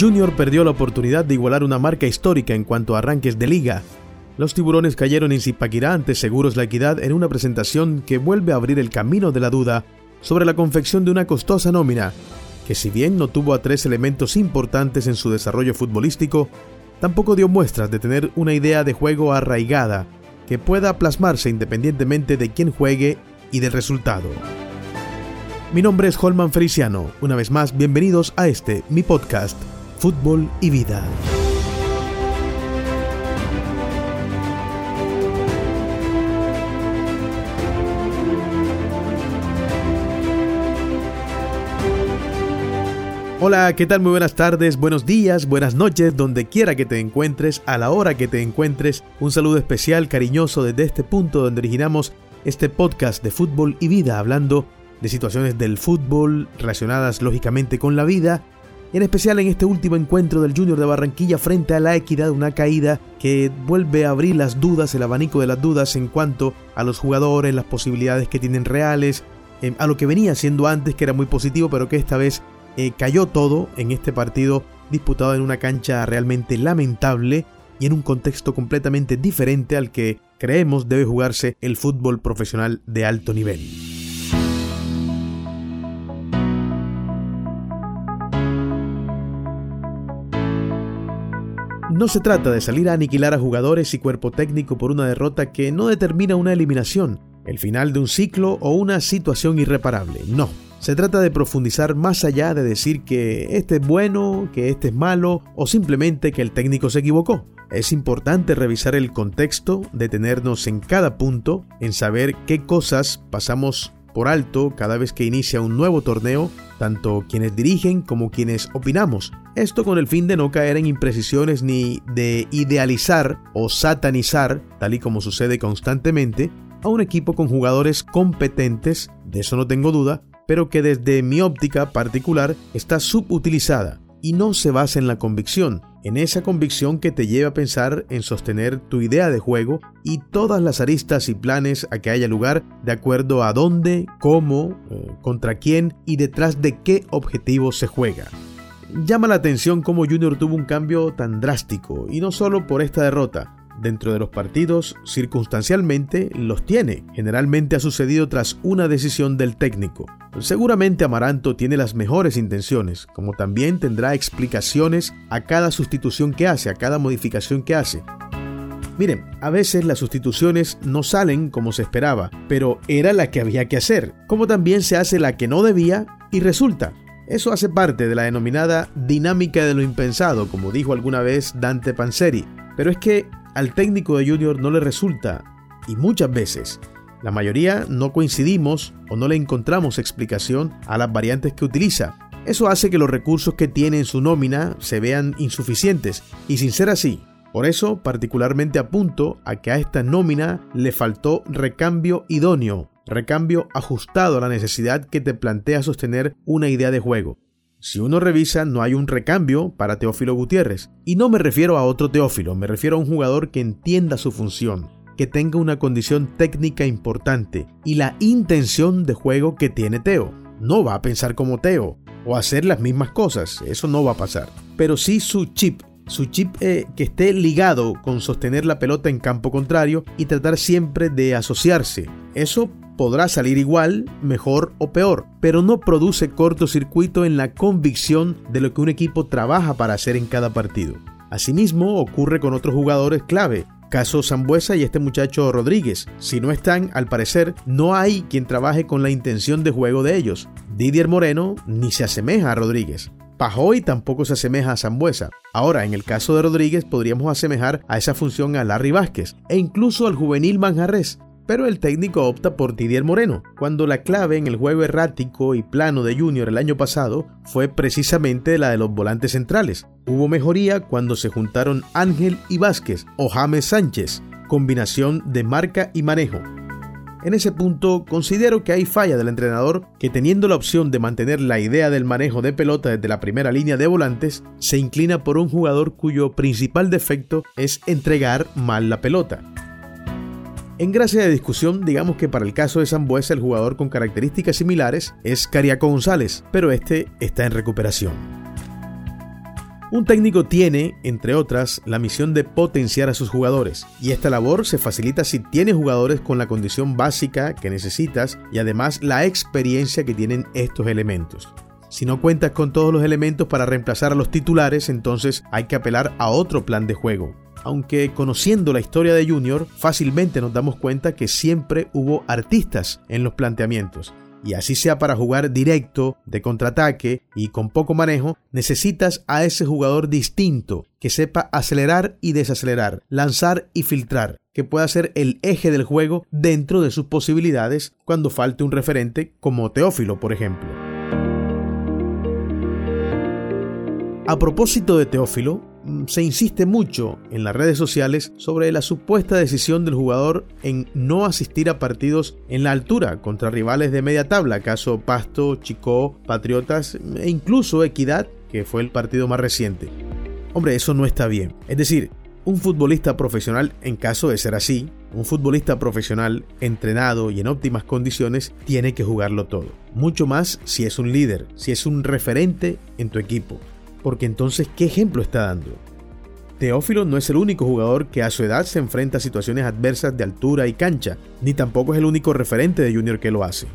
Junior perdió la oportunidad de igualar una marca histórica en cuanto a arranques de liga. Los tiburones cayeron en Zipaquirá ante Seguros La Equidad en una presentación que vuelve a abrir el camino de la duda sobre la confección de una costosa nómina, que si bien no tuvo a tres elementos importantes en su desarrollo futbolístico, tampoco dio muestras de tener una idea de juego arraigada que pueda plasmarse independientemente de quién juegue y del resultado. Mi nombre es Holman Feliciano. Una vez más, bienvenidos a este, mi podcast, Fútbol y Vida. Hola, ¿qué tal? Muy buenas tardes, buenos días, buenas noches, donde quiera que te encuentres, a la hora que te encuentres. Un saludo especial, cariñoso desde este punto donde originamos este podcast de fútbol y vida, hablando de situaciones del fútbol relacionadas lógicamente con la vida, en especial en este último encuentro del Junior de Barranquilla frente a la equidad, una caída que vuelve a abrir las dudas, el abanico de las dudas en cuanto a los jugadores, las posibilidades que tienen reales, eh, a lo que venía siendo antes, que era muy positivo, pero que esta vez eh, cayó todo en este partido disputado en una cancha realmente lamentable y en un contexto completamente diferente al que creemos debe jugarse el fútbol profesional de alto nivel. No se trata de salir a aniquilar a jugadores y cuerpo técnico por una derrota que no determina una eliminación, el final de un ciclo o una situación irreparable, no. Se trata de profundizar más allá de decir que este es bueno, que este es malo o simplemente que el técnico se equivocó. Es importante revisar el contexto, detenernos en cada punto, en saber qué cosas pasamos por alto cada vez que inicia un nuevo torneo, tanto quienes dirigen como quienes opinamos. Esto con el fin de no caer en imprecisiones ni de idealizar o satanizar, tal y como sucede constantemente, a un equipo con jugadores competentes, de eso no tengo duda, pero que desde mi óptica particular está subutilizada y no se basa en la convicción, en esa convicción que te lleva a pensar en sostener tu idea de juego y todas las aristas y planes a que haya lugar de acuerdo a dónde, cómo, eh, contra quién y detrás de qué objetivo se juega. Llama la atención cómo Junior tuvo un cambio tan drástico, y no solo por esta derrota, dentro de los partidos, circunstancialmente los tiene. Generalmente ha sucedido tras una decisión del técnico. Seguramente Amaranto tiene las mejores intenciones, como también tendrá explicaciones a cada sustitución que hace, a cada modificación que hace. Miren, a veces las sustituciones no salen como se esperaba, pero era la que había que hacer, como también se hace la que no debía y resulta. Eso hace parte de la denominada dinámica de lo impensado, como dijo alguna vez Dante Panzeri. Pero es que al técnico de Junior no le resulta, y muchas veces, la mayoría no coincidimos o no le encontramos explicación a las variantes que utiliza. Eso hace que los recursos que tiene en su nómina se vean insuficientes, y sin ser así, por eso particularmente apunto a que a esta nómina le faltó recambio idóneo, recambio ajustado a la necesidad que te plantea sostener una idea de juego. Si uno revisa, no hay un recambio para Teófilo Gutiérrez. Y no me refiero a otro Teófilo, me refiero a un jugador que entienda su función, que tenga una condición técnica importante y la intención de juego que tiene Teo. No va a pensar como Teo o hacer las mismas cosas, eso no va a pasar. Pero sí su chip, su chip eh, que esté ligado con sostener la pelota en campo contrario y tratar siempre de asociarse. Eso podrá salir igual, mejor o peor, pero no produce cortocircuito en la convicción de lo que un equipo trabaja para hacer en cada partido. Asimismo, ocurre con otros jugadores clave, caso Zambuesa y este muchacho Rodríguez. Si no están, al parecer, no hay quien trabaje con la intención de juego de ellos. Didier Moreno ni se asemeja a Rodríguez. Pajoy tampoco se asemeja a Zambuesa. Ahora, en el caso de Rodríguez, podríamos asemejar a esa función a Larry Vázquez e incluso al juvenil Manjarres, pero el técnico opta por Didier Moreno, cuando la clave en el juego errático y plano de Junior el año pasado fue precisamente la de los volantes centrales. Hubo mejoría cuando se juntaron Ángel y Vázquez o James Sánchez, combinación de marca y manejo. En ese punto considero que hay falla del entrenador que teniendo la opción de mantener la idea del manejo de pelota desde la primera línea de volantes, se inclina por un jugador cuyo principal defecto es entregar mal la pelota. En gracia de discusión, digamos que para el caso de Zambuesa el jugador con características similares es Cariaco González, pero este está en recuperación. Un técnico tiene, entre otras, la misión de potenciar a sus jugadores, y esta labor se facilita si tiene jugadores con la condición básica que necesitas y además la experiencia que tienen estos elementos. Si no cuentas con todos los elementos para reemplazar a los titulares, entonces hay que apelar a otro plan de juego. Aunque conociendo la historia de Junior, fácilmente nos damos cuenta que siempre hubo artistas en los planteamientos y así sea para jugar directo, de contraataque y con poco manejo, necesitas a ese jugador distinto que sepa acelerar y desacelerar, lanzar y filtrar, que pueda ser el eje del juego dentro de sus posibilidades cuando falte un referente como Teófilo, por ejemplo. A propósito de Teófilo, se insiste mucho en las redes sociales sobre la supuesta decisión del jugador en no asistir a partidos en la altura contra rivales de media tabla, caso Pasto, Chicó, Patriotas e incluso Equidad, que fue el partido más reciente. Hombre, eso no está bien. Es decir, un futbolista profesional, en caso de ser así, un futbolista profesional entrenado y en óptimas condiciones tiene que jugarlo todo. Mucho más si es un líder, si es un referente en tu equipo porque entonces, ¿qué ejemplo está dando? Teófilo no es el único jugador que a su edad se enfrenta a situaciones adversas de altura y cancha, ni tampoco es el único referente de Junior que lo hace.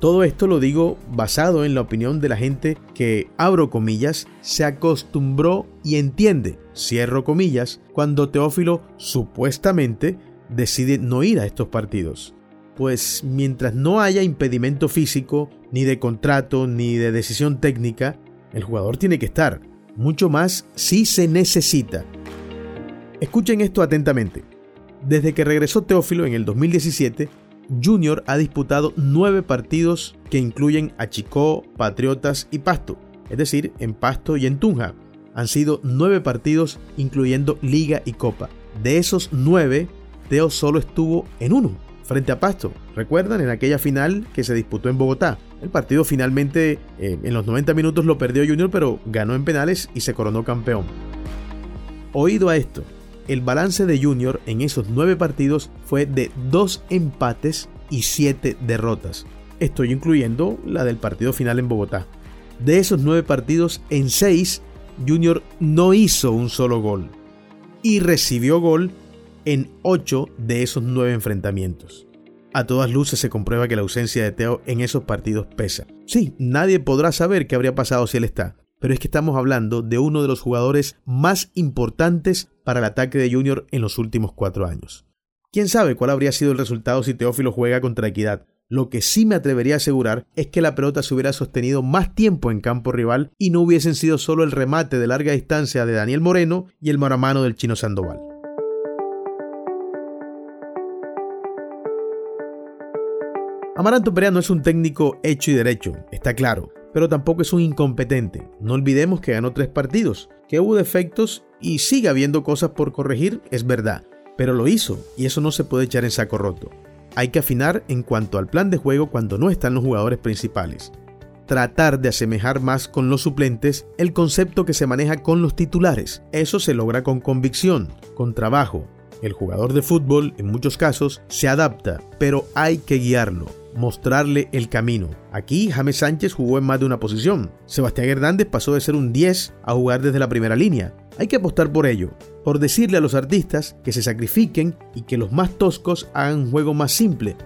Todo esto lo digo basado en la opinión de la gente que, abro comillas, se acostumbró y entiende, cierro comillas, cuando Teófilo supuestamente decide no ir a estos partidos. Pues mientras no haya impedimento físico, ni de contrato, ni de decisión técnica, el jugador tiene que estar, mucho más si se necesita. Escuchen esto atentamente. Desde que regresó Teófilo en el 2017, Junior ha disputado nueve partidos que incluyen a Chicó, Patriotas y Pasto, es decir, en Pasto y en Tunja. Han sido nueve partidos incluyendo Liga y Copa. De esos nueve, Teo solo estuvo en uno, frente a Pasto. ¿Recuerdan en aquella final que se disputó en Bogotá? El partido finalmente eh, en los 90 minutos lo perdió Junior, pero ganó en penales y se coronó campeón. Oído a esto, el balance de Junior en esos nueve partidos fue de dos empates y siete derrotas. Estoy incluyendo la del partido final en Bogotá. De esos nueve partidos, en seis, Junior no hizo un solo gol y recibió gol en ocho de esos nueve enfrentamientos. A todas luces se comprueba que la ausencia de Teo en esos partidos pesa. Sí, nadie podrá saber qué habría pasado si él está, pero es que estamos hablando de uno de los jugadores más importantes para el ataque de Junior en los últimos cuatro años. ¿Quién sabe cuál habría sido el resultado si Teófilo juega contra Equidad? Lo que sí me atrevería a asegurar es que la pelota se hubiera sostenido más tiempo en campo rival y no hubiesen sido solo el remate de larga distancia de Daniel Moreno y el mano del chino Sandoval. Amaranto Perea no es un técnico hecho y derecho, está claro, pero tampoco es un incompetente. No olvidemos que ganó tres partidos, que hubo defectos y sigue habiendo cosas por corregir, es verdad, pero lo hizo y eso no se puede echar en saco roto. Hay que afinar en cuanto al plan de juego cuando no están los jugadores principales. Tratar de asemejar más con los suplentes el concepto que se maneja con los titulares. Eso se logra con convicción, con trabajo. El jugador de fútbol, en muchos casos, se adapta, pero hay que guiarlo mostrarle el camino. Aquí James Sánchez jugó en más de una posición. Sebastián Hernández pasó de ser un 10 a jugar desde la primera línea. Hay que apostar por ello, por decirle a los artistas que se sacrifiquen y que los más toscos hagan un juego más simple.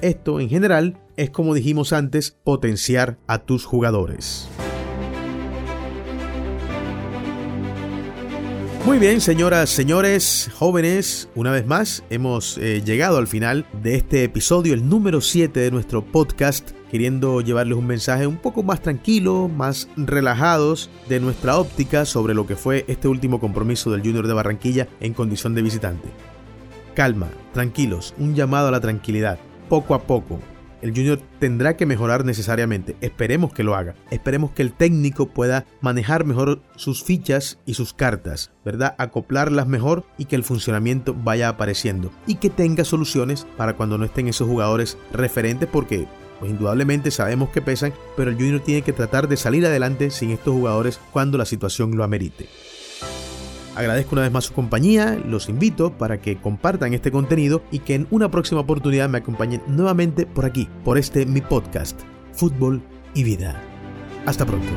Esto, en general, es como dijimos antes, potenciar a tus jugadores. Muy bien, señoras, señores, jóvenes, una vez más hemos eh, llegado al final de este episodio, el número 7 de nuestro podcast, queriendo llevarles un mensaje un poco más tranquilo, más relajados de nuestra óptica sobre lo que fue este último compromiso del Junior de Barranquilla en condición de visitante. Calma, tranquilos, un llamado a la tranquilidad, poco a poco, el Junior tendrá que mejorar necesariamente. Esperemos que lo haga. Esperemos que el técnico pueda manejar mejor sus fichas y sus cartas, ¿verdad? Acoplarlas mejor y que el funcionamiento vaya apareciendo. Y que tenga soluciones para cuando no estén esos jugadores referentes porque pues indudablemente sabemos que pesan, pero el Junior tiene que tratar de salir adelante sin estos jugadores cuando la situación lo amerite. Agradezco una vez más su compañía, los invito para que compartan este contenido y que en una próxima oportunidad me acompañen nuevamente por aquí, por este mi podcast, Fútbol y Vida. Hasta pronto.